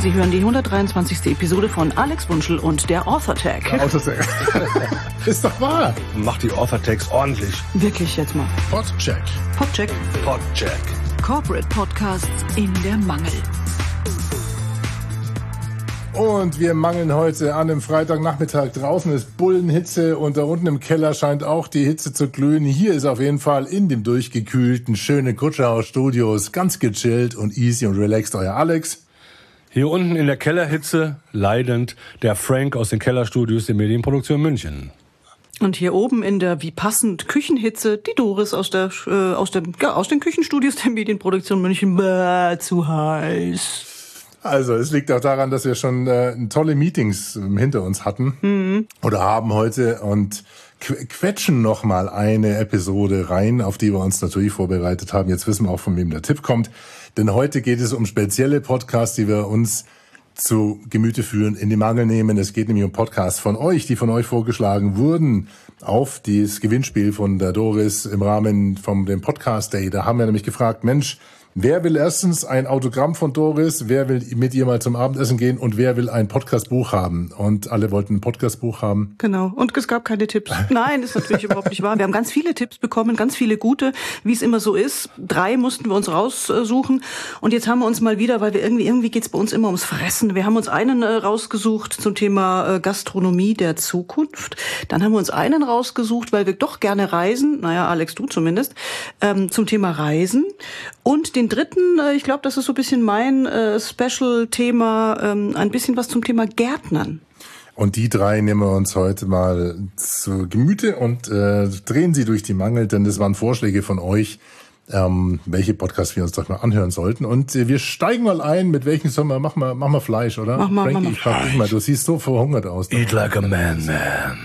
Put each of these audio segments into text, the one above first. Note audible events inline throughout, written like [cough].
Sie hören die 123. Episode von Alex Wunschel und der AuthorTag. [laughs] Ist doch wahr. Macht die AuthorTags ordentlich. Wirklich jetzt mal. Podcheck. Podcheck. Podcheck. Corporate Podcasts in der Mangel. Und wir mangeln heute an einem Freitagnachmittag. Draußen ist Bullenhitze und da unten im Keller scheint auch die Hitze zu glühen. Hier ist auf jeden Fall in dem durchgekühlten, schönen Kutscherhaus Studios ganz gechillt und easy und relaxed euer Alex. Hier unten in der Kellerhitze leidend der Frank aus den Kellerstudios der Medienproduktion München. Und hier oben in der wie passend Küchenhitze die Doris aus der äh, aus dem ja, aus den Küchenstudios der Medienproduktion München. Bäh, zu heiß. Also es liegt auch daran, dass wir schon äh, tolle Meetings ähm, hinter uns hatten mhm. oder haben heute und quetschen noch mal eine Episode rein, auf die wir uns natürlich vorbereitet haben. Jetzt wissen wir auch, von wem der Tipp kommt. Denn heute geht es um spezielle Podcasts, die wir uns zu Gemüte führen, in die Mangel nehmen. Es geht nämlich um Podcasts von euch, die von euch vorgeschlagen wurden auf dieses Gewinnspiel von der Doris im Rahmen vom dem Podcast Day. Da haben wir nämlich gefragt, Mensch, Wer will erstens ein Autogramm von Doris? Wer will mit ihr mal zum Abendessen gehen? Und wer will ein Podcastbuch haben? Und alle wollten ein Podcastbuch haben. Genau. Und es gab keine Tipps. [laughs] Nein, ist natürlich überhaupt nicht wahr. Wir haben ganz viele Tipps bekommen, ganz viele gute, wie es immer so ist. Drei mussten wir uns raussuchen. Und jetzt haben wir uns mal wieder, weil wir irgendwie, irgendwie geht's bei uns immer ums Fressen. Wir haben uns einen äh, rausgesucht zum Thema äh, Gastronomie der Zukunft. Dann haben wir uns einen rausgesucht, weil wir doch gerne reisen. Naja, Alex, du zumindest. Ähm, zum Thema Reisen. Und den dritten, äh, ich glaube, das ist so ein bisschen mein äh, Special-Thema, ähm, ein bisschen was zum Thema Gärtnern. Und die drei nehmen wir uns heute mal zu Gemüte und äh, drehen sie durch die Mangel, denn das waren Vorschläge von euch, ähm, welche Podcasts wir uns doch mal anhören sollten. Und äh, wir steigen mal ein, mit welchen sollen wir, mach mal, mach mal Fleisch, oder? Mach mal, Frankie, mach mal ich frag dich mal, du siehst so verhungert aus. Eat like a man, man.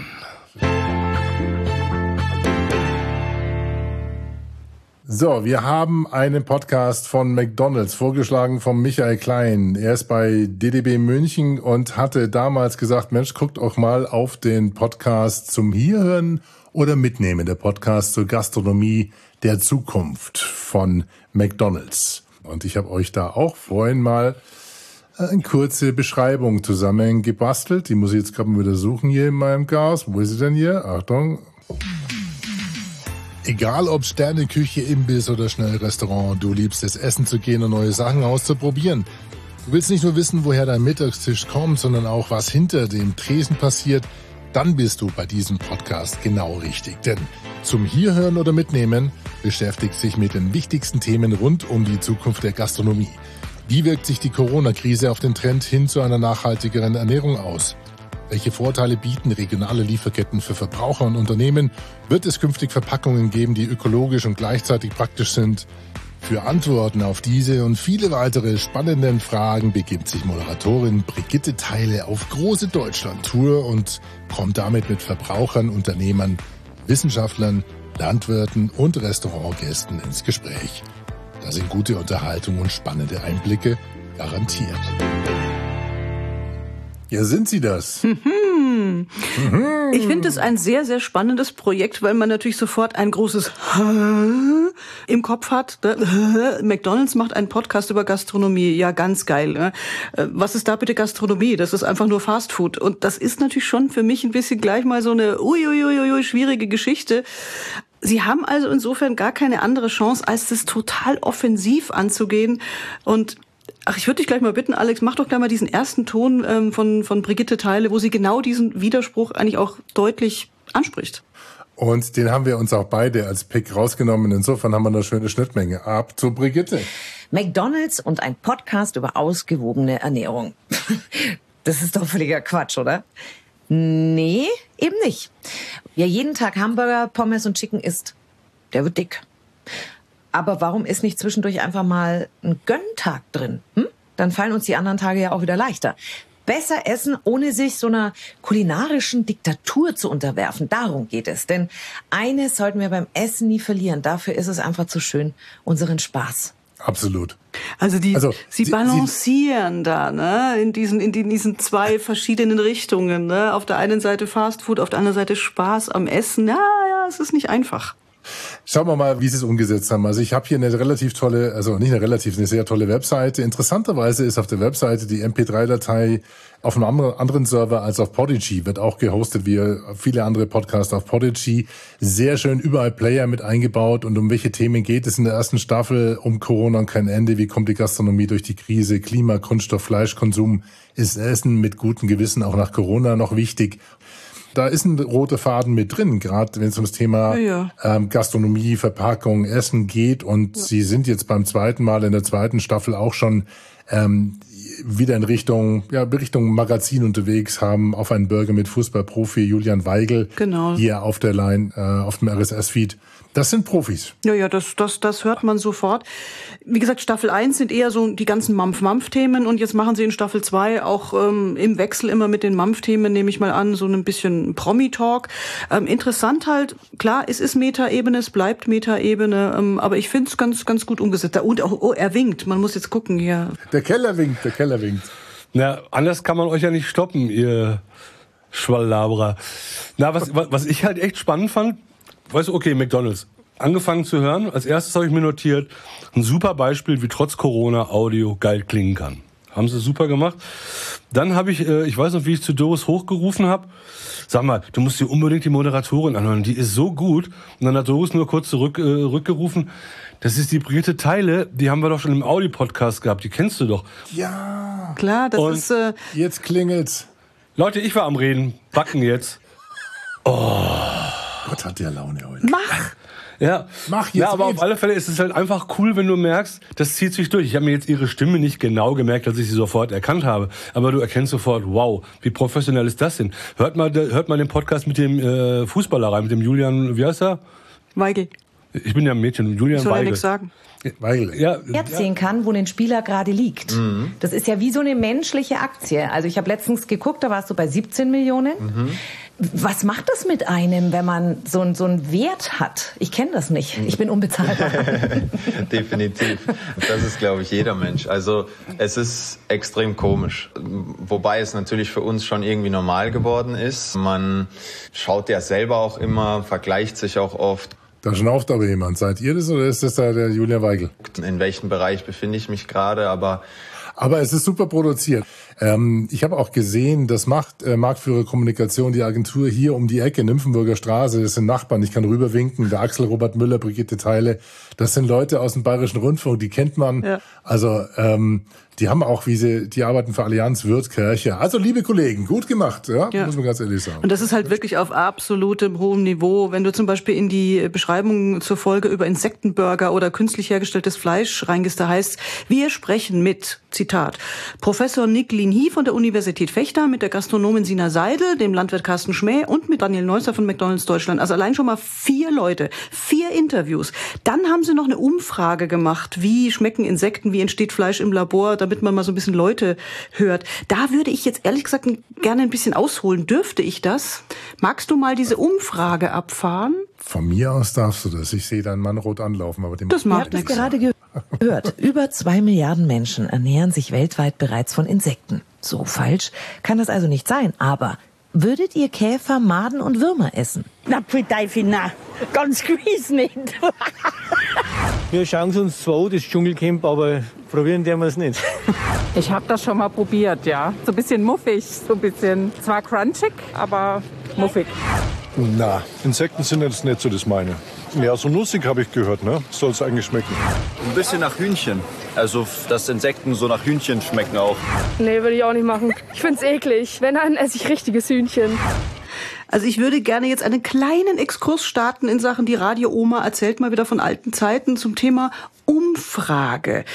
So, wir haben einen Podcast von McDonald's, vorgeschlagen von Michael Klein. Er ist bei DDB München und hatte damals gesagt, Mensch, guckt auch mal auf den Podcast zum Hierhören oder Mitnehmen, der Podcast zur Gastronomie der Zukunft von McDonald's. Und ich habe euch da auch vorhin mal eine kurze Beschreibung zusammengebastelt. Die muss ich jetzt gerade mal wieder suchen hier in meinem Gas. Wo ist sie denn hier? Achtung. Egal ob Sterneküche, Imbiss oder Schnellrestaurant, du liebst es, essen zu gehen und neue Sachen auszuprobieren. Du willst nicht nur wissen, woher dein Mittagstisch kommt, sondern auch, was hinter dem Tresen passiert, dann bist du bei diesem Podcast genau richtig. Denn zum Hierhören oder Mitnehmen beschäftigt sich mit den wichtigsten Themen rund um die Zukunft der Gastronomie. Wie wirkt sich die Corona-Krise auf den Trend hin zu einer nachhaltigeren Ernährung aus? Welche Vorteile bieten regionale Lieferketten für Verbraucher und Unternehmen? Wird es künftig Verpackungen geben, die ökologisch und gleichzeitig praktisch sind? Für Antworten auf diese und viele weitere spannenden Fragen begibt sich Moderatorin Brigitte Teile auf große Deutschland-Tour und kommt damit mit Verbrauchern, Unternehmern, Wissenschaftlern, Landwirten und Restaurantgästen ins Gespräch. Da sind gute Unterhaltung und spannende Einblicke garantiert. Ja, sind Sie das? Ich finde es ein sehr, sehr spannendes Projekt, weil man natürlich sofort ein großes im Kopf hat. [laughs] McDonald's macht einen Podcast über Gastronomie. Ja, ganz geil. Ne? Äh, was ist da bitte Gastronomie? Das ist einfach nur Fast Food. Und das ist natürlich schon für mich ein bisschen gleich mal so eine uiuiuiui schwierige Geschichte. Sie haben also insofern gar keine andere Chance, als das total offensiv anzugehen und Ach, ich würde dich gleich mal bitten, Alex, mach doch gleich mal diesen ersten Ton ähm, von, von Brigitte Teile, wo sie genau diesen Widerspruch eigentlich auch deutlich anspricht. Und den haben wir uns auch beide als Pick rausgenommen. Insofern haben wir eine schöne Schnittmenge. Ab zu Brigitte. McDonalds und ein Podcast über ausgewogene Ernährung. [laughs] Das ist doch völliger Quatsch, oder? Nee, eben nicht. Wer jeden Tag Hamburger, Pommes und Chicken isst, der wird dick. Aber warum ist nicht zwischendurch einfach mal ein Gönntag drin? Hm? Dann fallen uns die anderen Tage ja auch wieder leichter. Besser essen, ohne sich so einer kulinarischen Diktatur zu unterwerfen. Darum geht es. Denn eines sollten wir beim Essen nie verlieren. Dafür ist es einfach zu schön. Unseren Spaß. Absolut. Also die, also, sie, sie balancieren sie, da, ne, in diesen, in diesen zwei [laughs] verschiedenen Richtungen, ne. Auf der einen Seite Fast Food, auf der anderen Seite Spaß am Essen. Ja, ja, es ist nicht einfach. Schauen wir mal, wie sie es umgesetzt haben. Also ich habe hier eine relativ tolle, also nicht eine relativ, eine sehr tolle Webseite. Interessanterweise ist auf der Webseite die MP3-Datei auf einem anderen Server als auf Podigy, wird auch gehostet wie viele andere Podcasts auf Podigy. Sehr schön überall Player mit eingebaut. Und um welche Themen geht es in der ersten Staffel? Um Corona und kein Ende. Wie kommt die Gastronomie durch die Krise? Klima, Kunststoff, Fleischkonsum. Ist Essen mit gutem Gewissen auch nach Corona noch wichtig? Da ist ein roter Faden mit drin, gerade wenn es ums Thema ja, ja. Ähm, Gastronomie, Verpackung, Essen geht. Und ja. sie sind jetzt beim zweiten Mal in der zweiten Staffel auch schon ähm, wieder in Richtung, ja, Richtung Magazin unterwegs, haben auf einen Burger mit Fußballprofi Julian Weigel genau. hier auf der Line, äh, auf dem RSS-Feed. Das sind Profis. Ja, ja, das, das, das hört man sofort. Wie gesagt, Staffel 1 sind eher so die ganzen Mampf-Mampf-Themen und jetzt machen sie in Staffel 2 auch ähm, im Wechsel immer mit den Mampf-Themen, nehme ich mal an, so ein bisschen Promi-Talk. Ähm, interessant halt, klar, es ist Meta-Ebene, es bleibt Meta-Ebene, ähm, aber ich finde es ganz, ganz gut umgesetzt. Und auch, oh, er winkt, man muss jetzt gucken hier. Der Keller winkt, der Keller winkt. Na, anders kann man euch ja nicht stoppen, ihr Schwallabra. Na, was, was ich halt echt spannend fand, weißt du, okay, McDonalds. Angefangen zu hören, als erstes habe ich mir notiert, ein super Beispiel, wie trotz Corona Audio geil klingen kann. Haben sie super gemacht. Dann habe ich, äh, ich weiß noch, wie ich zu Doris hochgerufen habe. Sag mal, du musst dir unbedingt die Moderatorin anhören. Die ist so gut. Und dann hat Doris nur kurz zurück, äh, rückgerufen. Das ist die Brigitte Teile. Die haben wir doch schon im Audi-Podcast gehabt. Die kennst du doch. Ja. Klar, das Und ist. Äh jetzt klingelt's. Leute, ich war am Reden. Backen jetzt. Oh. [laughs] Gott hat der Laune heute. Mach! Ja, mach jetzt. Ja, aber red. auf alle Fälle ist es halt einfach cool, wenn du merkst, das zieht sich durch. Ich habe mir jetzt ihre Stimme nicht genau gemerkt, dass ich sie sofort erkannt habe, aber du erkennst sofort, wow, wie professionell ist das denn? Hört mal, hört mal den Podcast mit dem äh, Fußballer rein, mit dem Julian, wie heißt er? Weigel. Ich bin ja ein Mädchen, Julian ich soll Weigel. ja nichts sagen. Weil, ja, erzählen kann, wo ein Spieler gerade liegt. Mhm. Das ist ja wie so eine menschliche Aktie. Also ich habe letztens geguckt, da warst du bei 17 Millionen. Mhm. Was macht das mit einem, wenn man so, so einen Wert hat? Ich kenne das nicht. Ich bin unbezahlbar. [laughs] Definitiv. Das ist, glaube ich, jeder Mensch. Also es ist extrem komisch. Wobei es natürlich für uns schon irgendwie normal geworden ist. Man schaut ja selber auch immer, vergleicht sich auch oft. Da schnauft aber jemand. Seid ihr das oder ist das da der Julia Weigel? In welchem Bereich befinde ich mich gerade? Aber aber es ist super produziert. Ähm, ich habe auch gesehen, das macht äh, Marktführer Kommunikation, die Agentur hier um die Ecke, Nymphenburger Straße, das sind Nachbarn, ich kann rüberwinken, der Axel Robert Müller, Brigitte Teile, das sind Leute aus dem Bayerischen Rundfunk, die kennt man. Ja. Also ähm, die haben auch, wie sie, die arbeiten für Allianz Wirtkirche. Also liebe Kollegen, gut gemacht, ja, ja, muss man ganz ehrlich sagen. Und das ist halt wirklich auf absolutem hohem Niveau. Wenn du zum Beispiel in die Beschreibung zur Folge über Insektenburger oder künstlich hergestelltes Fleisch reingehst, da heißt, wir sprechen mit, Zitat, Professor Nick Linhy von der Universität Fechter, mit der Gastronomin Sina Seidel, dem Landwirt Carsten Schmäh und mit Daniel Neusser von McDonalds Deutschland. Also allein schon mal vier Leute, vier Interviews. Dann haben sie noch eine Umfrage gemacht, wie schmecken Insekten, wie entsteht Fleisch im Labor, damit man mal so ein bisschen Leute hört. Da würde ich jetzt ehrlich gesagt gerne ein bisschen ausholen. Dürfte ich das? Magst du mal diese Umfrage abfahren? Von mir aus darfst du das. Ich sehe deinen Mann rot anlaufen, aber dem das macht nichts. gerade gehört. [laughs] Über zwei Milliarden Menschen ernähren sich weltweit bereits von Insekten. So falsch kann das also nicht sein. Aber würdet ihr Käfer, Maden und Würmer essen? Na, Teufel, na. Ganz gewiss nicht. [laughs] Wir schauen uns zwar das Dschungelcamp, aber probieren wir es nicht. [laughs] Ich habe das schon mal probiert, ja. So ein bisschen muffig, so ein bisschen, zwar crunchig, aber muffig. Na, Insekten sind jetzt nicht so das meine. Ja, so nussig habe ich gehört, ne? Soll es eigentlich schmecken. Ein bisschen nach Hühnchen. Also, dass Insekten so nach Hühnchen schmecken auch. Nee, würde ich auch nicht machen. Ich find's eklig. Wenn, dann esse ich richtiges Hühnchen. Also ich würde gerne jetzt einen kleinen Exkurs starten in Sachen, die Radio Oma erzählt mal wieder von alten Zeiten zum Thema Umfrage.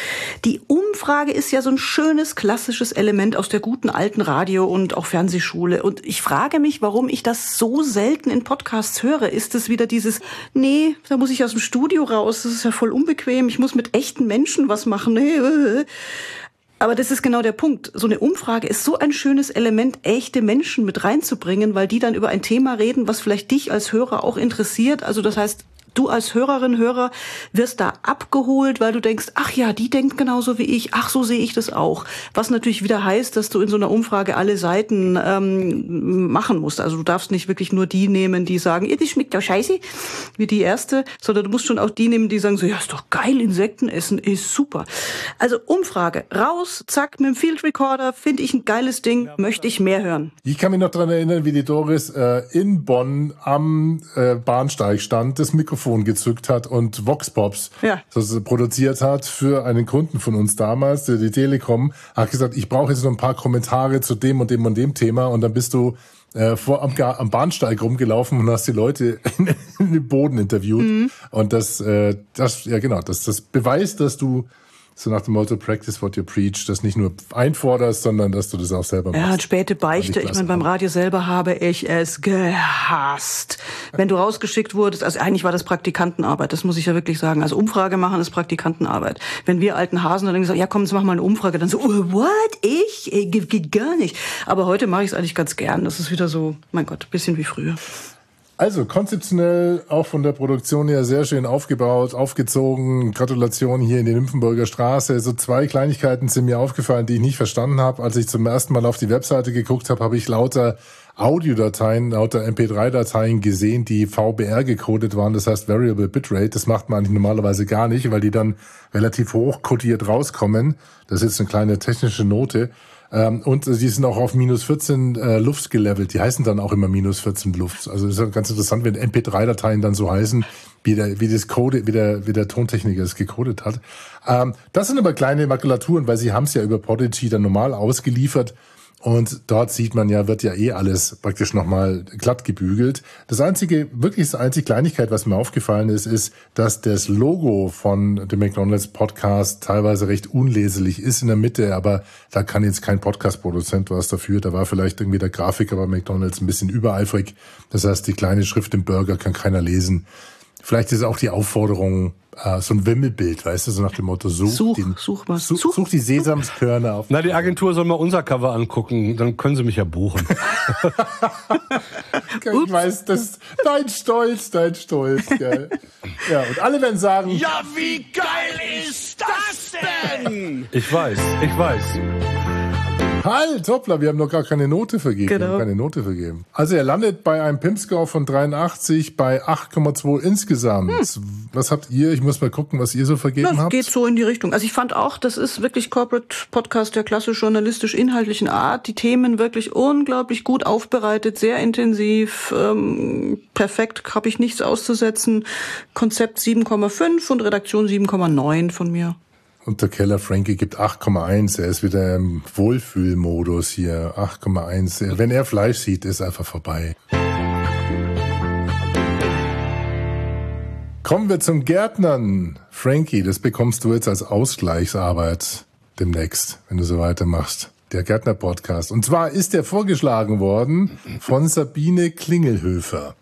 Die Umfrage ist ja so ein schönes klassisches Element aus der guten alten Radio- und auch Fernsehschule. Und ich frage mich, warum ich das so selten in Podcasts höre. Ist es wieder dieses, nee, da muss ich aus dem Studio raus, das ist ja voll unbequem, ich muss mit echten Menschen was machen. Nee. Aber das ist genau der Punkt. So eine Umfrage ist so ein schönes Element, echte Menschen mit reinzubringen, weil die dann über ein Thema reden, was vielleicht dich als Hörer auch interessiert. Also das heißt, du als Hörerin, Hörer wirst da abgeholt, weil du denkst, ach ja, die denkt genauso wie ich, ach so sehe ich das auch. Was natürlich wieder heißt, dass du in so einer Umfrage alle Seiten ähm, machen musst. Also du darfst nicht wirklich nur die nehmen, die sagen, ihr, das schmeckt doch scheiße, wie die erste, sondern du musst schon auch die nehmen, die sagen so, ja, ist doch geil, Insekten essen ist super. Also Umfrage, raus, zack, mit dem Field Recorder, finde ich ein geiles Ding, möchte ich mehr hören. Ich kann mich noch daran erinnern, wie die Doris äh, in Bonn am äh, Bahnsteig stand, das Mikrofon gezückt hat und Vox Pops Ja. das produziert hat für einen Kunden von uns damals, der die Telekom, hat gesagt, ich brauche jetzt noch ein paar Kommentare zu dem und dem und dem Thema und dann bist du äh, vor am, am Bahnsteig rumgelaufen und hast die Leute in, in den Boden interviewt Mhm. und das, äh, das, ja genau, das, das beweist, dass du so nach dem Motto Practice what you preach, das nicht nur einforderst, sondern dass du das auch selber machst. Ja, und späte Beichte. Ich meine, beim Radio selber habe ich es gehasst. Wenn du rausgeschickt wurdest, also eigentlich war das Praktikantenarbeit, das muss ich ja wirklich sagen. Also Umfrage machen ist Praktikantenarbeit. Wenn wir alten Hasen dann gesagt, ja komm, jetzt mach mal eine Umfrage, dann so, oh, what? Ich? Äh, Geht, geht gar nicht. Aber heute mache ich es eigentlich ganz gern. Das ist wieder so, mein Gott, bisschen wie früher. Also konzeptionell auch von der Produktion her sehr schön aufgebaut, aufgezogen. Gratulation hier in die Nymphenburger Straße. So zwei Kleinigkeiten sind mir aufgefallen, die ich nicht verstanden habe. Als ich zum ersten Mal auf die Webseite geguckt habe, habe ich lauter Audiodateien, lauter MP3-Dateien gesehen, die VBR gecodet waren, das heißt Variable Bitrate. Das macht man eigentlich normalerweise gar nicht, weil die dann relativ hoch codiert rauskommen. Das ist jetzt eine kleine technische Note. Ähm, und die sind auch auf minus 14 äh, Lufts gelevelt. Die heißen dann auch immer minus 14 Lufts. Also ist ganz interessant, wenn MP3-Dateien dann so heißen, wie der, wie das Code, wie der, wie der Tontechniker es gecodet hat. Ähm, das sind aber kleine Makulaturen, weil sie haben es ja über Podigy dann normal ausgeliefert. Und dort sieht man ja, wird ja eh alles praktisch nochmal glatt gebügelt. Das einzige, wirklich das einzige Kleinigkeit, was mir aufgefallen ist, ist, dass das Logo von dem McDonald's Podcast teilweise recht unleserlich ist in der Mitte, aber da kann jetzt kein Podcast-Produzent was dafür. Da war vielleicht irgendwie der Grafiker bei McDonald's ein bisschen übereifrig. Das heißt, die kleine Schrift im Burger kann keiner lesen. Vielleicht ist auch die Aufforderung, äh, so ein Wimmelbild, weißt du, so nach dem Motto, such, Such, den, such was. such, such die Sesamskörner auf. Na, die Agentur soll mal unser Cover angucken, dann können sie mich ja buchen. [laughs] [laughs] Ich weiß, das ist dein Stolz, dein Stolz, gell. [laughs] Ja, und alle werden sagen, Ja, wie geil ist das denn? Ich weiß, ich weiß. Halt, hoppla, wir haben noch gar keine Note vergeben. Wir Genau. haben keine Note vergeben. Also er landet bei einem Pimp-Score von 83 bei 8,2 insgesamt. Was habt ihr? Ich muss mal gucken, was ihr so vergeben Das habt. geht so in die Richtung. Also ich fand auch, das ist wirklich Corporate Podcast der klassisch journalistisch-inhaltlichen Art. Die Themen wirklich unglaublich gut aufbereitet, sehr intensiv, ähm, perfekt, habe ich nichts auszusetzen. Konzept 7,5 und Redaktion 7,9 von mir. Und der Keller Frankie gibt 8,1. Er ist wieder im Wohlfühlmodus hier. 8,1. Wenn er Fleisch sieht, ist einfach vorbei. Kommen wir zum Gärtnern. Frankie, das bekommst du jetzt als Ausgleichsarbeit demnächst, wenn du so weitermachst. Der Gärtner-Podcast. Und zwar ist der vorgeschlagen worden von Sabine Klingelhöfer.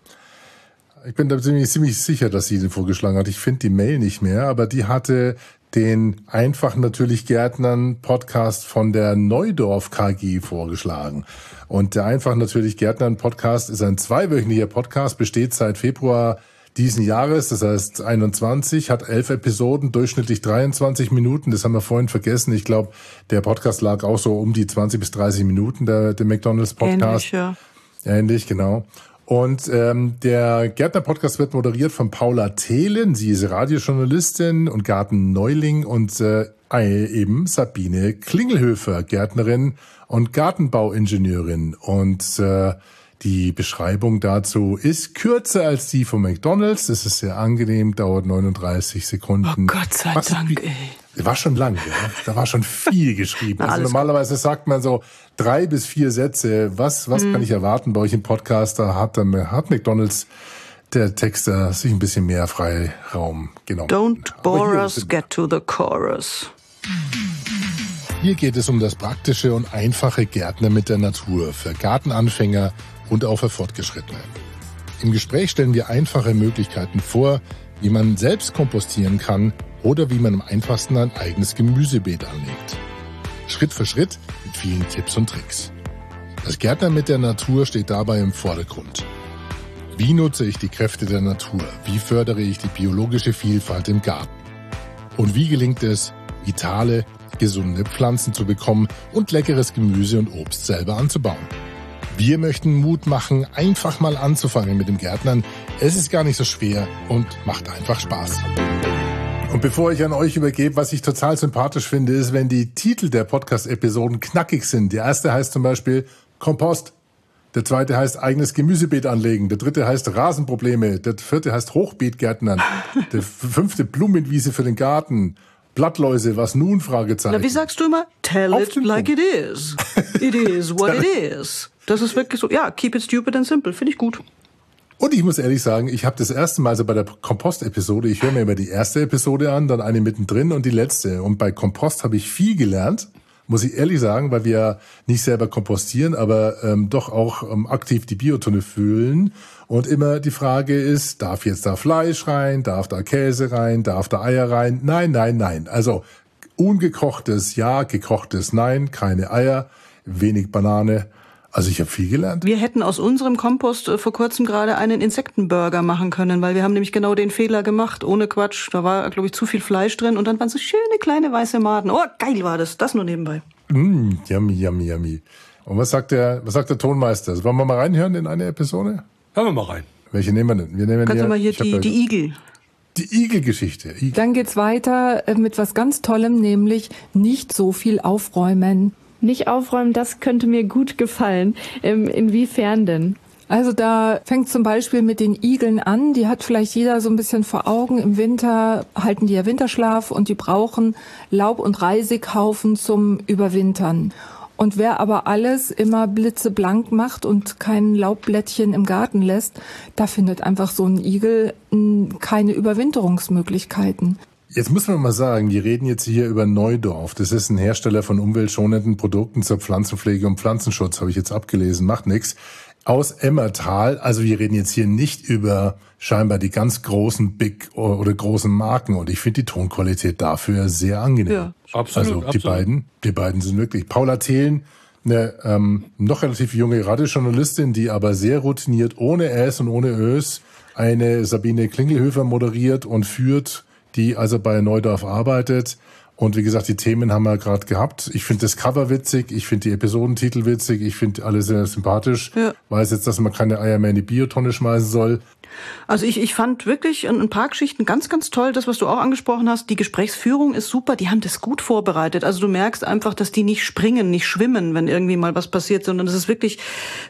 Ich bin da ziemlich, ziemlich sicher, dass sie den vorgeschlagen hat. Ich finde die Mail nicht mehr, aber die hatte den einfach natürlich Gärtnern Podcast von der Neudorf KG vorgeschlagen. Und der einfach natürlich Gärtnern Podcast ist ein zweiwöchentlicher Podcast, besteht seit Februar diesen Jahres, das heißt 21, hat elf Episoden, durchschnittlich 23 Minuten. Das haben wir vorhin vergessen. Ich glaube, der Podcast lag auch so um die 20 bis 30 Minuten, der, der McDonald's Podcast. Ähnlich, ja. Ähnlich, genau. Und ähm, der Gärtner-Podcast wird moderiert von Paula Thelen. Sie ist Radiojournalistin und Gartenneuling und äh, eben Sabine Klingelhöfer, Gärtnerin und Gartenbauingenieurin. Und äh, die Beschreibung dazu ist kürzer als die von McDonald's. Das ist sehr angenehm, dauert 39 Sekunden. Oh Gott sei Was- Dank, ey. War schon lang, ja. Da war schon viel [laughs] geschrieben. Na, Also normalerweise sagt man so drei bis vier Sätze. Was, was Mhm. kann ich erwarten bei euch im Podcast? Da hat, hat McDonalds der Texter sich ein bisschen mehr Freiraum genommen. Don't bore us, get to the chorus. Hier geht es um das praktische und einfache Gärtner mit der Natur für Gartenanfänger und auch für Fortgeschrittene. Im Gespräch stellen wir einfache Möglichkeiten vor, wie man selbst kompostieren kann oder wie man am einfachsten ein eigenes Gemüsebeet anlegt. Schritt für Schritt mit vielen Tipps und Tricks. Das Gärtner mit der Natur steht dabei im Vordergrund. Wie nutze ich die Kräfte der Natur? Wie fördere ich die biologische Vielfalt im Garten? Und wie gelingt es, vitale, gesunde Pflanzen zu bekommen und leckeres Gemüse und Obst selber anzubauen? Wir möchten Mut machen, einfach mal anzufangen mit dem Gärtnern. Es ist gar nicht so schwer und macht einfach Spaß. Und bevor ich an euch übergebe, was ich total sympathisch finde, ist, wenn die Titel der Podcast-Episoden knackig sind. Der erste heißt zum Beispiel Kompost. Der zweite heißt eigenes Gemüsebeet anlegen. Der dritte heißt Rasenprobleme. Der vierte heißt Hochbeetgärtnern. Der fünfte Blumenwiese für den Garten. Blattläuse, was nun? Fragezeichen. Na, wie sagst du immer? Tell Auf it like it is. It is what it [laughs] is. Das ist wirklich so, ja, keep it stupid and simple. Finde ich gut. Und ich muss ehrlich sagen, ich habe das erste Mal so bei der Kompost-Episode, ich höre mir immer die erste Episode an, dann eine mittendrin und die letzte. Und bei Kompost habe ich viel gelernt, muss ich ehrlich sagen, weil wir nicht selber kompostieren, aber ähm, doch auch ähm, aktiv die Biotonne füllen. Und immer die Frage ist, darf jetzt da Fleisch rein, darf da Käse rein, darf da Eier rein? Nein, nein, nein. Also ungekochtes ja, gekochtes nein, keine Eier, wenig Banane. Also ich habe viel gelernt. Wir hätten aus unserem Kompost äh, vor kurzem gerade einen Insektenburger machen können, weil wir haben nämlich genau den Fehler gemacht, ohne Quatsch. Da war, glaube ich, zu viel Fleisch drin und dann waren so schöne kleine weiße Maden. Oh, geil war das. Das nur nebenbei. Mm, yummy, yummy, yummy. Und was sagt der, was sagt der Tonmeister? Wollen wir mal reinhören in eine Episode? Hören wir mal rein. Welche nehmen wir denn? Wir nehmen Kannst du mal hier die, ja- die Igel. die Igel-Geschichte. Igel. Dann geht's weiter äh, mit was ganz Tollem, nämlich nicht so viel aufräumen. Nicht aufräumen, das könnte mir gut gefallen. Ähm, inwiefern denn? Also da fängt zum Beispiel mit den Igeln an. Die hat vielleicht jeder so ein bisschen vor Augen. Im Winter halten die ja Winterschlaf und die brauchen Laub- und Reisighaufen zum Überwintern. Und wer aber alles immer blitzeblank macht und kein Laubblättchen im Garten lässt, da findet einfach so ein Igel mh, keine Überwinterungsmöglichkeiten. Jetzt muss man mal sagen, wir reden jetzt hier über Neudorf. Das ist ein Hersteller von umweltschonenden Produkten zur Pflanzenpflege und Pflanzenschutz, habe ich jetzt abgelesen, macht nichts. Aus Emmertal, also wir reden jetzt hier nicht über scheinbar die ganz großen Big oder großen Marken und ich finde die Tonqualität dafür sehr angenehm. Ja. Absolut, Also die absolut. beiden, die beiden sind wirklich. Paula Thelen, eine ähm, noch relativ junge Radiojournalistin, die aber sehr routiniert, ohne S und ohne Ös, eine Sabine Klingelhöfer moderiert und führt, die also bei Neudorf arbeitet. Und wie gesagt, die Themen haben wir gerade gehabt. Ich finde das Cover witzig, ich finde die Episodentitel witzig, ich finde alle sehr sympathisch. Ja. Weiß jetzt, dass man keine Eier mehr in die Biotonne schmeißen soll. Also ich, ich fand wirklich in ein paar Geschichten ganz, ganz toll, das, was du auch angesprochen hast. Die Gesprächsführung ist super, die haben das gut vorbereitet. Also du merkst einfach, dass die nicht springen, nicht schwimmen, wenn irgendwie mal was passiert, sondern es ist wirklich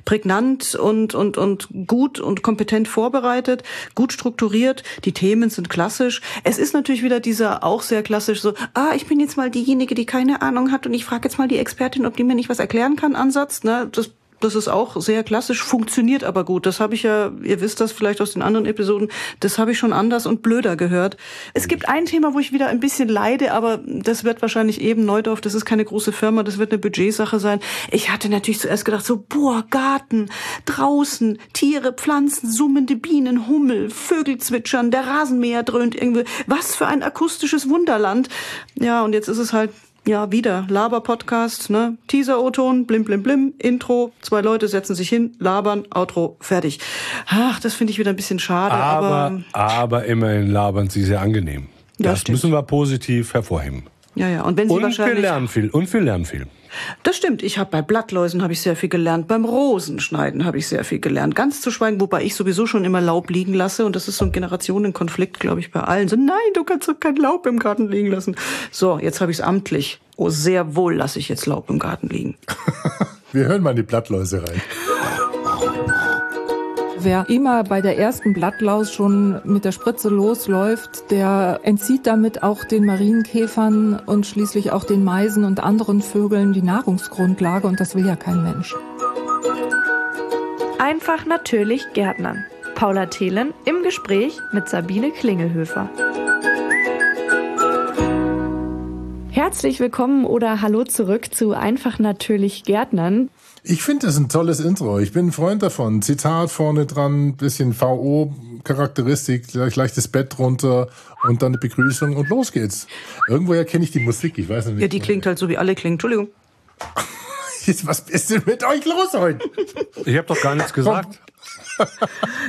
prägnant und, und, und gut und kompetent vorbereitet, gut strukturiert. Die Themen sind klassisch. Es ist natürlich wieder dieser auch sehr klassisch so, ah, ich bin jetzt mal diejenige, die keine Ahnung hat und ich frage jetzt mal die Expertin, ob die mir nicht was erklären kann, Ansatz. Ne? Das das ist auch sehr klassisch, funktioniert aber gut. Das habe ich ja, ihr wisst das vielleicht aus den anderen Episoden, das habe ich schon anders und blöder gehört. Es gibt ein Thema, wo ich wieder ein bisschen leide, aber das wird wahrscheinlich eben Neudorf, das ist keine große Firma, das wird eine Budgetsache sein. Ich hatte natürlich zuerst gedacht, so, boah, Garten, draußen, Tiere, Pflanzen, summende Bienen, Hummel, Vögel zwitschern, der Rasenmäher dröhnt irgendwie. Was für ein akustisches Wunderland. Ja, und jetzt ist es halt ja, wieder Laber-Podcast, ne? Teaser-O-Ton, blim, blim, blim, Intro, zwei Leute setzen sich hin, labern, Outro, fertig. Ach, das finde ich wieder ein bisschen schade, aber, Aber, aber immerhin labern sie sehr angenehm. Ja, das stimmt. müssen wir positiv hervorheben. ja, ja. Und wenn sie Und wir wahrscheinlich, lernen viel. Und wir lernen viel. Das stimmt. Ich habe bei Blattläusen habe ich sehr viel gelernt, beim Rosenschneiden habe ich sehr viel gelernt. Ganz zu schweigen, wobei ich sowieso schon immer Laub liegen lasse und das ist so ein Generationenkonflikt, glaube ich, bei allen. So, nein, du kannst doch kein Laub im Garten liegen lassen. So, jetzt habe ich es amtlich. Oh, sehr wohl lasse ich jetzt Laub im Garten liegen. [laughs] Wir hören mal in die Blattläuse rein. Wer immer bei der ersten Blattlaus schon mit der Spritze losläuft, der entzieht damit auch den Marienkäfern und schließlich auch den Meisen und anderen Vögeln die Nahrungsgrundlage und das will ja kein Mensch. Einfach natürlich Gärtnern. Paula Thelen im Gespräch mit Sabine Klingelhöfer. Herzlich willkommen oder hallo zurück zu Einfach natürlich Gärtnern. Ich finde das ein tolles Intro. Ich bin ein Freund davon. Zitat vorne dran, bisschen VO-Charakteristik, gleich leichtes Bett runter und dann eine Begrüßung und los geht's. Irgendwoher kenne ich die Musik, ich weiß nicht. Ja, die klingt halt so wie alle klingen. Entschuldigung. Was ist denn mit euch los heute? Ich habe doch gar nichts gesagt.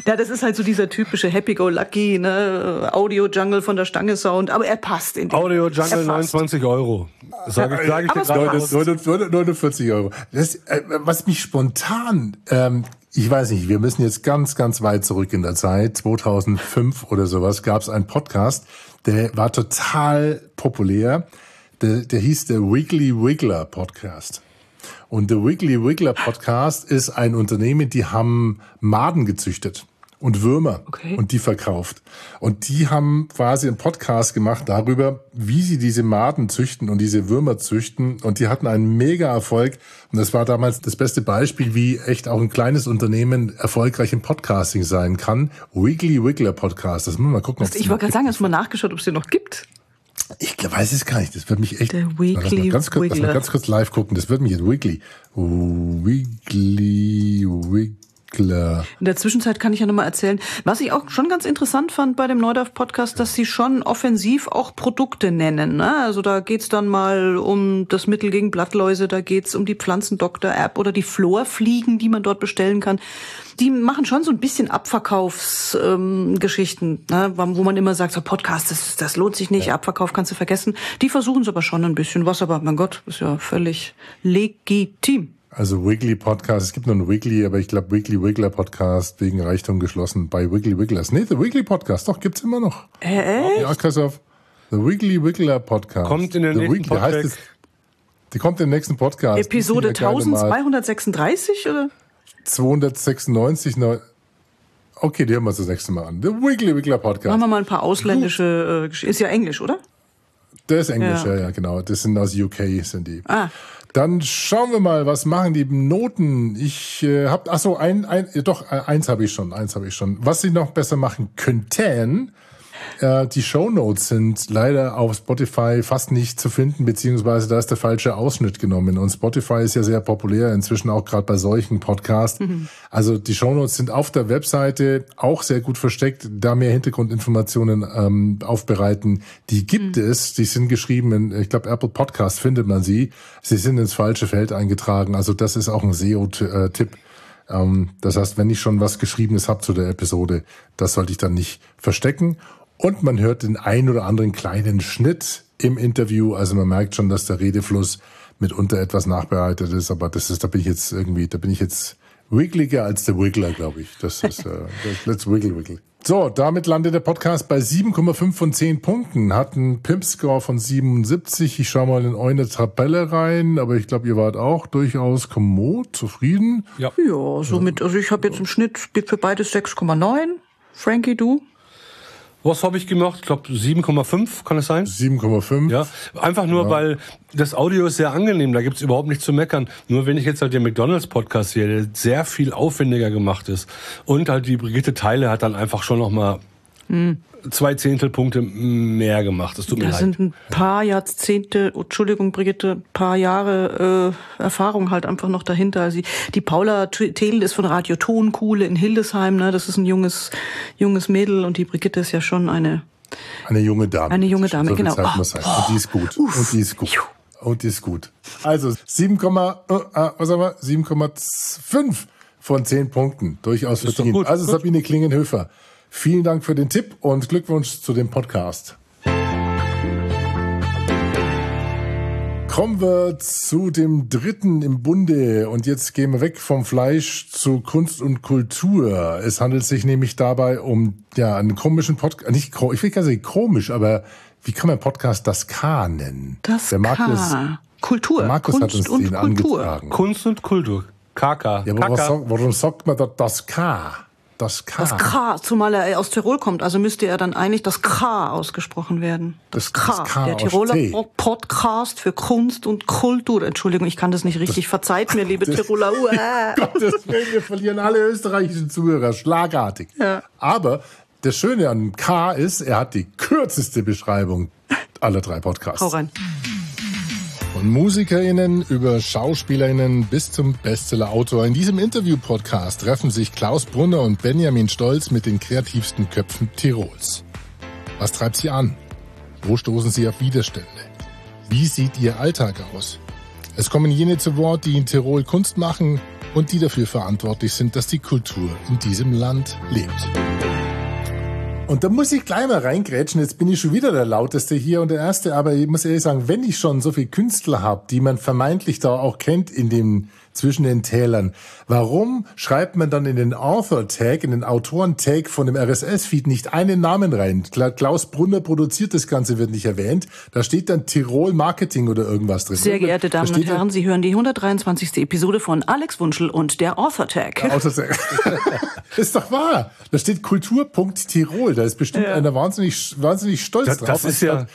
Ja, das ist halt so dieser typische Happy-Go-Lucky, ne? Audio-Jungle von der Stange Sound, aber er passt in den Audio Jungle passt. 29 Euro. Sag ich, sag ich Aber dir es gerade. passt. 49 Euro. Das, äh, was mich spontan, ähm, ich weiß nicht, wir müssen jetzt ganz, ganz weit zurück in der Zeit. 2005 oder sowas gab es einen Podcast, der war total populär. Der, der hieß der Wiggly Wiggler Podcast. Und der Wiggly Wiggler Podcast ist ein Unternehmen, die haben Maden gezüchtet und Würmer und die verkauft. Und die haben quasi einen Podcast gemacht darüber, wie sie diese Maden züchten und diese Würmer züchten. Und die hatten einen mega Erfolg. Und das war damals das beste Beispiel, wie echt auch ein kleines Unternehmen erfolgreich im Podcasting sein kann. Wiggly Wiggler Podcast. Das müssen wir mal gucken. ob's Ich wollte gerade sagen, hast du mal nachgeschaut, ob es den noch gibt? Ich weiß es gar nicht. Das wird mich echt. Der Lass Weekly mal ganz kurz, lass mal ganz kurz live gucken. Das wird mich jetzt Weekly. Weekly Wiggler. In der Zwischenzeit kann ich ja nochmal erzählen, was ich auch schon ganz interessant fand bei dem Neudorf-Podcast, dass sie schon offensiv auch Produkte nennen. Ne? Also da geht's dann mal um das Mittel gegen Blattläuse, da geht's um die Pflanzendoktor-App oder die Florfliegen, die man dort bestellen kann. Die machen schon so ein bisschen Abverkaufsgeschichten, ähm, ne? wo man immer sagt, so Podcast, das, das lohnt sich nicht, Abverkauf kannst du vergessen. Die versuchen es aber schon ein bisschen was, aber mein Gott, ist ja völlig legitim. Also Wiggly Podcast. Es gibt nur einen Wiggly, aber ich glaube Weekly Wiggler Podcast wegen Reichtum geschlossen bei Wiggly Wigglers. Nee, der Wiggly Podcast. Doch, gibt's immer noch. Äh, Ja, Christoph. The Wiggly Wiggler Podcast. Kommt in den The nächsten heißt Podcast. es. Die kommt im nächsten Podcast. Episode Die sind ja gerne mal 1236 oder? 296. neu- Okay, die hören wir uns das nächste Mal an. The Wiggly Wiggler Podcast. Machen wir mal ein paar ausländische, äh, Gesch- ist ja Englisch, oder? Der ist Englisch, Ja. ja. ja, genau. Das sind aus UK, sind die. Ah. Dann schauen wir mal, was machen die Noten. Ich äh, habe, ach so, ein, ein, äh, doch äh, eins habe ich schon, eins habe ich schon. Was sie noch besser machen könnten, äh, die Shownotes sind leider auf Spotify fast nicht zu finden, beziehungsweise da ist der falsche Ausschnitt genommen. Und Spotify ist ja sehr populär inzwischen auch gerade bei solchen Podcasts. Also die Shownotes sind auf der Webseite auch sehr gut versteckt, da mehr Hintergrundinformationen ähm, aufbereiten. Die gibt es, die sind geschrieben in, ich glaube, Apple Podcast findet man sie. Sie sind ins falsche Feld eingetragen. Also das ist auch ein SEO-Tipp. Ähm, das heißt, wenn ich schon was Geschriebenes habe zu der Episode, das sollte ich dann nicht verstecken. Und man hört den ein oder anderen kleinen Schnitt im Interview. Also man merkt schon, dass der Redefluss mitunter etwas nachbereitet ist. Aber das ist, da bin ich jetzt irgendwie, da bin ich jetzt wiggliger als der Wiggler, glaube ich. Das ist, äh, [laughs] das, let's wiggle, wiggle. So, damit landet der Podcast bei 7,5 von 10 Punkten. Hat einen Pimp-Score von 77. Ich schaue mal in eure Tabelle rein, aber ich glaube, ihr wart auch durchaus kommod, zufrieden. Ja. Ja, somit, also ich habe jetzt im Schnitt für beides 6,9. Frankie, du? Was habe ich gemacht? Ich glaube 7,5, kann es sein? 7,5. Ja, einfach nur, Ja. weil das Audio ist sehr angenehm, da gibt's überhaupt nichts zu meckern. Nur wenn ich jetzt halt den McDonalds-Podcast sehe, der sehr viel aufwendiger gemacht ist und halt die Brigitte Teile hat dann einfach schon noch mal Hm. Zwei Zehntelpunkte mehr gemacht. Das tut mir Da leid. sind ein paar Jahrzehnte, oh, Entschuldigung, Brigitte, ein paar Jahre äh, Erfahrung halt einfach noch dahinter. Also die, die Paula T- Thelen ist von Radio Tonkuhle in Hildesheim, ne? Das ist ein junges, junges Mädel und die Brigitte ist ja schon eine. Eine junge Dame. Eine junge Dame, so genau. Zeit Oh, muss sein. Und die ist gut. Und die ist gut. Und die ist gut. Also 7, äh, äh, was haben wir? 7,5 von 10 Punkten. Durchaus verdient. gut, also. Sabine Klingenhöfer, vielen Dank für den Tipp und Glückwunsch zu dem Podcast. Kommen wir zu dem dritten im Bunde und jetzt gehen wir weg vom Fleisch zu Kunst und Kultur. Es handelt sich nämlich dabei um ja einen komischen Podcast, nicht ko- ich will gar nicht sagen komisch, aber wie kann man Podcast das K nennen? Das der Markus, K. Kultur. der Markus hat Kunst uns und den Kultur. angetragen. Kunst und Kultur. KK. Ja, aber Kaka. warum sagt man da das K? Das K. Das K, zumal er aus Tirol kommt, also müsste er dann eigentlich das K ausgesprochen werden. Das, K, das K der Tiroler Podcast für Kunst und Kultur. Entschuldigung, ich kann das nicht richtig. Verzeiht mir, liebe das- [laughs] Tiroler. [laughs] Gottes Willen, wir verlieren alle österreichischen Zuhörer schlagartig. Ja. Aber das Schöne an K ist, er hat die kürzeste Beschreibung aller drei Podcasts. Hau rein. Von MusikerInnen über SchauspielerInnen bis zum Bestseller-Autor. In diesem Interview-Podcast treffen sich Klaus Brunner und Benjamin Stolz mit den kreativsten Köpfen Tirols. Was treibt sie an? Wo stoßen sie auf Widerstände? Wie sieht ihr Alltag aus? Es kommen jene zu Wort, die in Tirol Kunst machen und die dafür verantwortlich sind, dass die Kultur in diesem Land lebt. Und da muss ich gleich mal reingrätschen. Jetzt bin ich schon wieder der Lauteste hier und der Erste. Aber ich muss ehrlich sagen, wenn ich schon so viele Künstler habe, die man vermeintlich da auch kennt in dem zwischen den Tälern. Warum schreibt man dann in den Author-Tag, in den Autoren-Tag von dem RSS-Feed nicht einen Namen rein? Klaus Brunner produziert das Ganze, wird nicht erwähnt. Da steht dann Tirol Marketing oder irgendwas drin. Sehr geehrte Damen und Herren, Sie hören die 123. Episode von Alex Wunschel und der Author-Tag. Author-Tag. [laughs] ist doch wahr. Da steht Kultur.tirol. Da ist bestimmt ja. einer wahnsinnig, wahnsinnig stolz das, drauf. Das ist ja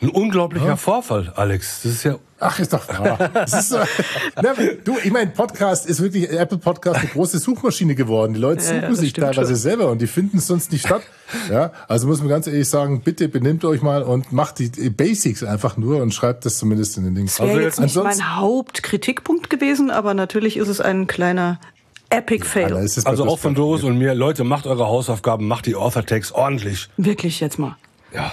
ein unglaublicher ja. Vorfall, Alex. Das ist ja Ach, ist doch wahr. Ist so, [laughs] ne, du, ich meine, Podcast ist wirklich Apple Podcast eine große Suchmaschine geworden. Die Leute suchen ja, ja, sich teilweise schon. selber und die finden es sonst nicht statt. Ja, also muss man ganz ehrlich sagen, bitte benimmt euch mal und macht die Basics einfach nur und schreibt das zumindest in den Dings. Das wäre also jetzt nicht mein Hauptkritikpunkt gewesen, aber natürlich ist es ein kleiner Epic Fail. Also auch von Doris und mir, Leute, macht eure Hausaufgaben, macht die Author-Tags ordentlich. Wirklich jetzt mal. Ja.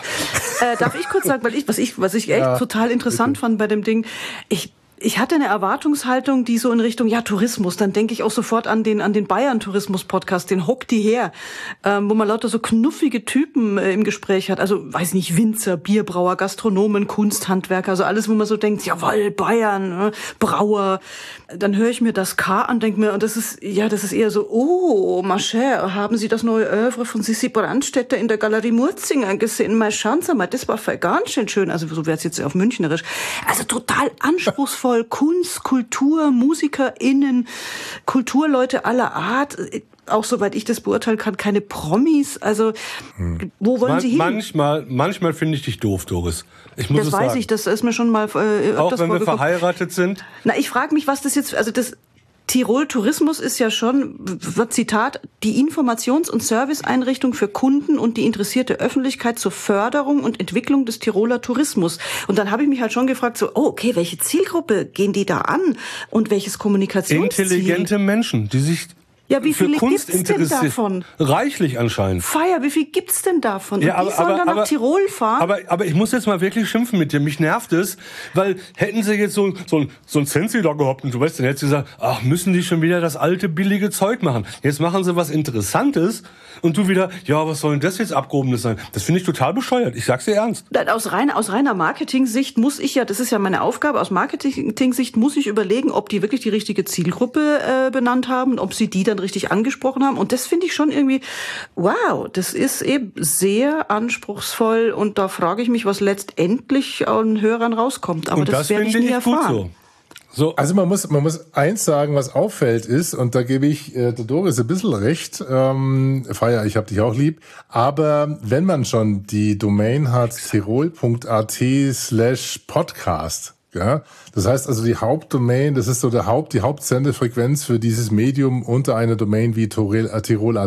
Äh, darf ich kurz sagen, weil ich, was ich, was ich echt ja, total interessant bitte. fand bei dem Ding, ich ich hatte eine Erwartungshaltung, die so in Richtung, ja, Tourismus, dann denke ich auch sofort an den, an den Bayern-Tourismus-Podcast, den Hock die her, ähm, wo man lauter so knuffige Typen äh, im Gespräch hat. Also, weiß nicht, Winzer, Bierbrauer, Gastronomen, Kunsthandwerker, also alles, wo man so denkt, jawohl, Bayern, äh, Brauer. Dann höre ich mir das K an, denke mir, und das ist, ja, das ist eher so, oh, ma chère, haben Sie das neue Oeuvre von Sissi Brandstätter in der Galerie Murzinger gesehen? Mal schauen Sie mal, das war ganz schön schön. Also, so wäre es jetzt auf Münchnerisch. Also, total anspruchsvoll voll Kunst, Kultur, MusikerInnen, Kulturleute aller Art auch soweit ich das beurteilen kann, keine Promis. Also hm. wo wollen Man, Sie hin? Manchmal, manchmal finde ich dich doof, Doris. Ich muss das es weiß sagen. ich, das ist mir schon mal äh, Auch wenn wir verheiratet sind. Na, ich frage mich, was das jetzt, also das Tirol Tourismus ist ja schon, Zitat, die Informations- und Serviceeinrichtung für Kunden und die interessierte Öffentlichkeit zur Förderung und Entwicklung des Tiroler Tourismus. Und dann habe ich mich halt schon gefragt, so, oh, okay, welche Zielgruppe gehen die da an und welches Kommunikationsziel? Intelligente Menschen, die sich ja, wie viele gibt's denn davon? Reichlich anscheinend. Feier, wie viel gibt's denn davon? Ja, aber, die sollen aber, dann nach aber, Tirol fahren? Aber, aber ich muss jetzt mal wirklich schimpfen mit dir. Mich nervt es, weil hätten sie jetzt so, so, so ein Sensi da gehabt und du weißt, dann hättest du gesagt, ach, müssen die schon wieder das alte billige Zeug machen. Jetzt machen sie was Interessantes und du wieder, ja, was soll denn das jetzt Abgehobenes sein? Das finde ich total bescheuert. Ich sag's dir ernst. Aus reiner, aus reiner Marketing-Sicht muss ich ja, das ist ja meine Aufgabe, aus Marketing-Sicht muss ich überlegen, ob die wirklich die richtige Zielgruppe äh, benannt haben, ob sie die dann richtig angesprochen haben. Und das finde ich schon irgendwie, wow, das ist eben sehr anspruchsvoll und da frage ich mich, was letztendlich an Hörern rauskommt. Aber und das, das werde ich nie ich erfahren. So. So. Also man muss, man muss eins sagen, was auffällt ist, und da gebe ich äh, der Doris ein bisschen recht, ähm, Feier, ich hab dich auch lieb, aber wenn man schon die Domain hat, tirol.at slash podcast, ja, das heißt also die Hauptdomain, das ist so der Haupt, die Hauptsendefrequenz für dieses Medium unter einer Domain wie Tirol.at, Tirol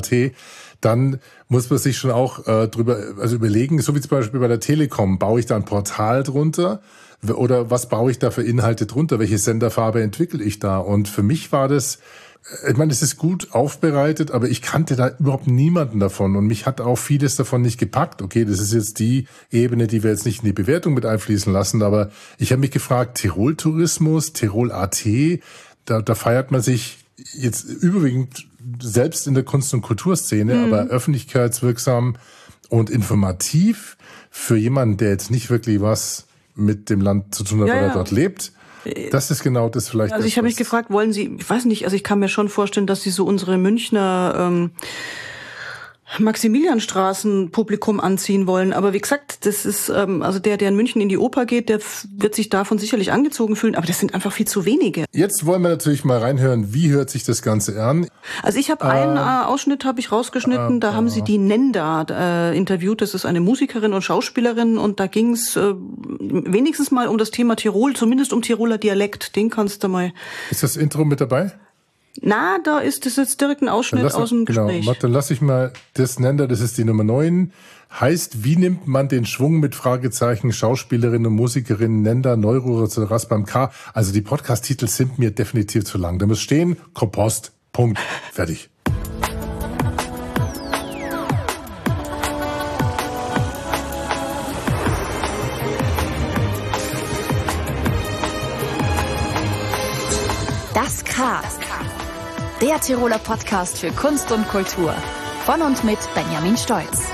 dann muss man sich schon auch äh, drüber, also überlegen, so wie zum Beispiel bei der Telekom, baue ich da ein Portal drunter, oder was baue ich da für Inhalte drunter? Welche Senderfarbe entwickle ich da? Und für mich war das, äh, ich meine, es ist gut aufbereitet, aber ich kannte da überhaupt niemanden davon und mich hat auch vieles davon nicht gepackt. Okay, das ist jetzt die Ebene, die wir jetzt nicht in die Bewertung mit einfließen lassen, aber ich habe mich gefragt, Tirol Tourismus, Tirol AT, da, da feiert man sich jetzt überwiegend selbst in der Kunst- und Kulturszene, mhm. aber öffentlichkeitswirksam und informativ für jemanden, der jetzt nicht wirklich was mit dem Land zu tun hat, ja, weil er ja. dort lebt. Das ist genau das vielleicht. Also ich habe mich gefragt, wollen Sie, ich weiß nicht, also ich kann mir schon vorstellen, dass Sie so unsere Münchner ähm, Maximilianstraßen-Publikum anziehen wollen. Aber wie gesagt, das ist, ähm, also der, der in München in die Oper geht, der wird sich davon sicherlich angezogen fühlen, aber das sind einfach viel zu wenige. Jetzt wollen wir natürlich mal reinhören, wie hört sich das Ganze an? Also ich habe äh, einen äh, Ausschnitt habe ich rausgeschnitten, äh, da haben sie die Nenda äh, interviewt. Das ist eine Musikerin und Schauspielerin und da ging es äh, wenigstens mal um das Thema Tirol, zumindest um Tiroler Dialekt. Den kannst du mal. Ist das Intro mit dabei? Na, da ist das jetzt direkt ein Ausschnitt lass, aus dem genau, Gespräch. Genau, dann lass ich mal das nennen, das ist die Nummer 9. Heißt, wie nimmt man den Schwung mit Fragezeichen Schauspielerin und Musikerin Nenda Neuroras beim K? Also die Podcast-Titel sind mir definitiv zu lang. Da muss stehen, Kompost, Punkt, fertig. Der Tiroler Podcast für Kunst und Kultur. Von und mit Benjamin Stolz.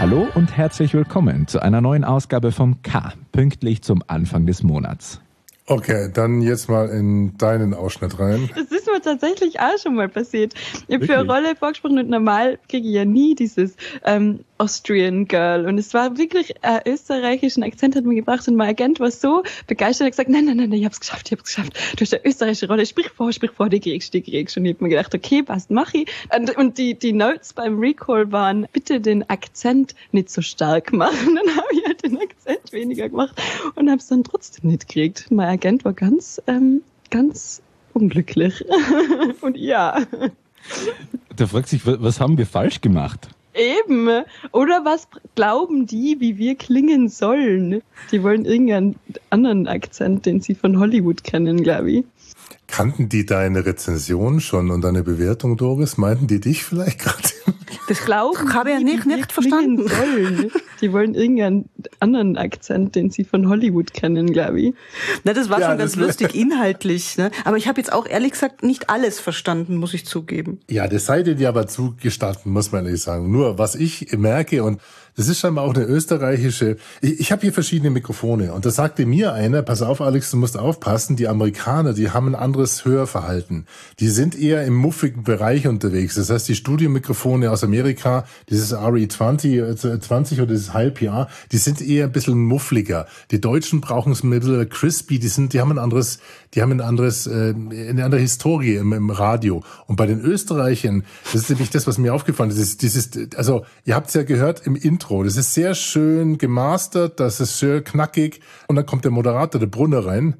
Hallo und herzlich willkommen zu einer neuen Ausgabe vom K, pünktlich zum Anfang des Monats. Okay, dann jetzt mal in deinen Ausschnitt rein. Das ist mir tatsächlich auch schon mal passiert. Ich habe für eine Rolle vorgesprochen und normal kriege ich ja nie dieses ähm, Austrian Girl. Und es war wirklich äh, österreichischen Akzent hat mir gebracht und mein Agent war so begeistert, er hat gesagt, nein, nein, nein, ich hab's geschafft, ich hab's geschafft. Du hast eine österreichische Rolle, sprich vor, sprich vor, die kriegst, die kriegst. Und ich hab mir gedacht, okay, passt, mach ich. Und, und die, die Notes beim Recall waren, bitte den Akzent nicht so stark machen. [laughs] Dann habe ich halt den Akzent weniger gemacht und hab's dann trotzdem nicht gekriegt. Mein Agent war ganz, ähm, ganz unglücklich. [laughs] und ja. Da fragt sich, was haben wir falsch gemacht? Eben. Oder was glauben die, wie wir klingen sollen? Die wollen irgendeinen anderen Akzent, den sie von Hollywood kennen, glaube ich. Kannten die deine Rezension schon und deine Bewertung, Doris? Meinten die dich vielleicht gerade? Das glauben habe ja nicht, nicht verstanden. Sollen. Die wollen irgendeinen anderen Akzent, den sie von Hollywood kennen, glaube ich. Na, das war Ja, schon ganz das lustig inhaltlich. Ne? Aber ich habe jetzt auch ehrlich gesagt nicht alles verstanden, muss ich zugeben. Ja, das seid ihr dir aber zugestanden, muss man ehrlich sagen. Nur, was ich merke, und das ist scheinbar auch eine österreichische, ich, ich habe hier verschiedene Mikrofone und da sagte mir einer, pass auf Alex, du musst aufpassen, die Amerikaner, die haben ein anderes Hörverhalten. Die sind eher im muffigen Bereich unterwegs. Das heißt, die Studiomikrofone aus Amerika, dieses RE20 äh, 20 oder dieses HiPR, die sind eher ein bisschen muffliger. Die Deutschen brauchen es ein bisschen crispy, die sind, die haben ein anderes, die haben ein anderes, äh, eine andere Historie im, im Radio. Und bei den Österreichern, das ist nämlich das, was mir aufgefallen ist, dieses, dieses also ihr habt es ja gehört im Intro, das ist sehr schön gemastert, das ist sehr knackig und dann kommt der Moderator, der Brunner rein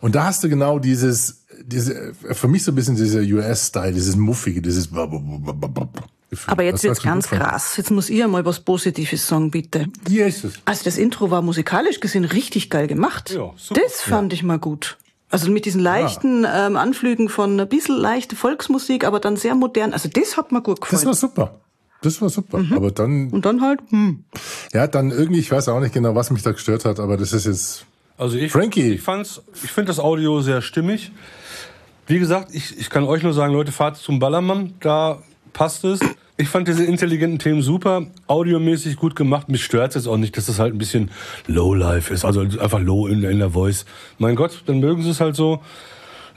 und da hast du genau dieses, diese, für mich so ein bisschen dieser US-Style, dieses muffige, dieses Gefühl. Aber jetzt Das wird's ganz krass. Jetzt muss ich mal was Positives sagen, bitte. Jesus. Also das Intro war musikalisch gesehen richtig geil gemacht. Ja, super. das fand ich mal gut. Also mit diesen leichten ähm, Anflügen von ein bisschen leichte Volksmusik, aber dann sehr modern. Also das hat mir gut gefallen. Das war super. Das war super. Aber dann. Und dann halt, hm. Ja, dann irgendwie, ich weiß auch nicht genau, was mich da gestört hat, aber das ist jetzt. Also ich, Frankie. ich fand's, ich finde das Audio sehr stimmig. Wie gesagt, ich, ich kann euch nur sagen, Leute, fahrt zum Ballermann, da passt es. Ich fand diese intelligenten Themen super, audiomäßig gut gemacht. Mich stört jetzt auch nicht, dass das halt ein bisschen Low-Life ist, also einfach low in, in der Voice. Mein Gott, dann mögen sie es halt so.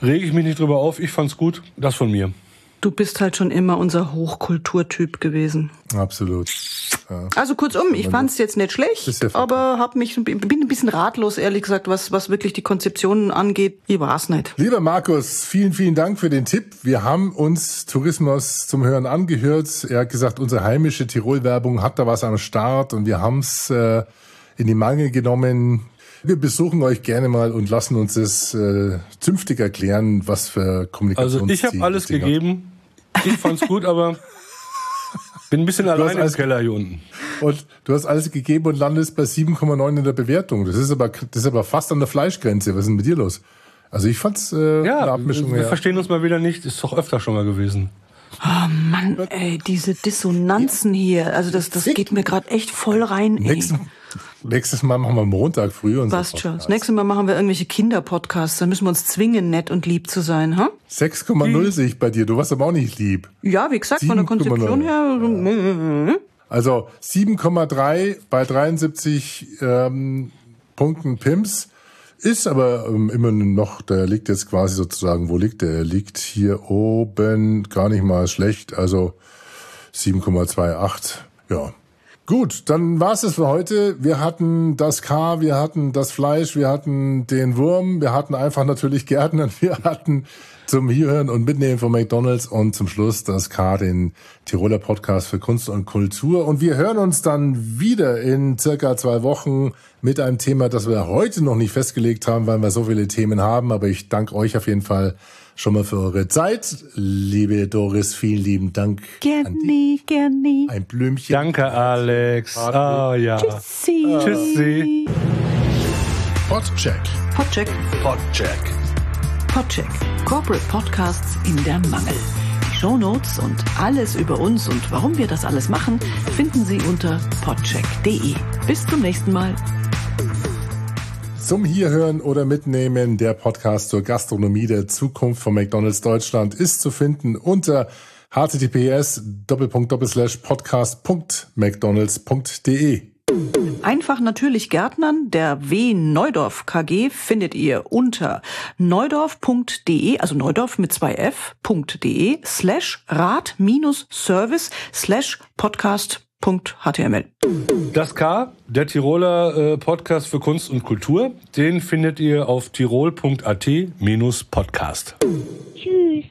Rege ich mich nicht drüber auf, ich fand's gut. Das von mir. Du bist halt schon immer unser Hochkulturtyp gewesen. Absolut. Ja. Also kurzum, ich fand es jetzt nicht schlecht, ja aber hab mich, bin ein bisschen ratlos, ehrlich gesagt, was, was wirklich die Konzeptionen angeht. Ich war's nicht. Lieber Markus, vielen, vielen Dank für den Tipp. Wir haben uns Tourismus zum Hören angehört. Er hat gesagt, unsere heimische Tirol-Werbung hat da was am Start und wir haben's äh, in die Mangel genommen. Wir besuchen euch gerne mal und lassen uns es äh, zünftig erklären, was für Kommunikation. Also ich habe alles gegeben. Ich fand's gut, aber bin ein bisschen allein im alles- Keller hier unten. Und du hast alles gegeben und landest bei 7,9 in der Bewertung. Das ist aber, das ist aber fast an der Fleischgrenze. Was ist denn mit dir los? Also ich fand's äh, eine Ja, Abmischung. wir ja. verstehen uns mal wieder nicht. Ist doch öfter schon mal gewesen. Oh Mann, ey, diese Dissonanzen hier, also das, das geht mir gerade echt voll rein. Ey. Nächstes, nächstes Mal machen wir Montag früh und Passt so. schon. Das nächste Mal machen wir irgendwelche Kinderpodcasts, da müssen wir uns zwingen, nett und lieb zu sein, ha? 6,0 sehe ich bei dir. Du warst aber auch nicht lieb. Ja, wie gesagt, von der 7,9. Konzeption her. Also 7,3 bei 73 ähm, Punkten Pims. Ist aber ähm, immer noch, der liegt jetzt quasi sozusagen, wo liegt der? Er liegt hier oben gar nicht mal schlecht, also 7,28. Ja. Gut, dann war's es für heute. Wir hatten das K, wir hatten das Fleisch, wir hatten den Wurm, wir hatten einfach natürlich Gärtner, [laughs] wir hatten zum Hierhören und Mitnehmen von McDonalds und zum Schluss das K, den Tiroler Podcast für Kunst und Kultur. Und wir hören uns dann wieder in circa zwei Wochen mit einem Thema, das wir heute noch nicht festgelegt haben, weil wir so viele Themen haben. Aber ich danke euch auf jeden Fall schon mal für eure Zeit. Liebe Doris, vielen lieben Dank. Gerne, gerne. Ein Blümchen. Danke, Alex. Ah, ja. Tschüssi. Tschüssi. Podcheck. Podcheck. Podcheck. Podcheck. Corporate Podcasts in der Mangel. Die Shownotes und alles über uns und warum wir das alles machen, finden Sie unter podcheck.de. Bis zum nächsten Mal. Zum Hierhören oder Mitnehmen der Podcast zur Gastronomie der Zukunft von McDonalds Deutschland ist zu finden unter https podcast.mcdonalds.de. Einfach natürlich Gärtnern der W Neudorf KG findet ihr unter neudorf.de, also Neudorf mit zwei F.de slash Rat minus Service slash Podcast HTML. Das K, der Tiroler äh, Podcast für Kunst und Kultur, den findet ihr auf tirol.at-podcast. Tschüss.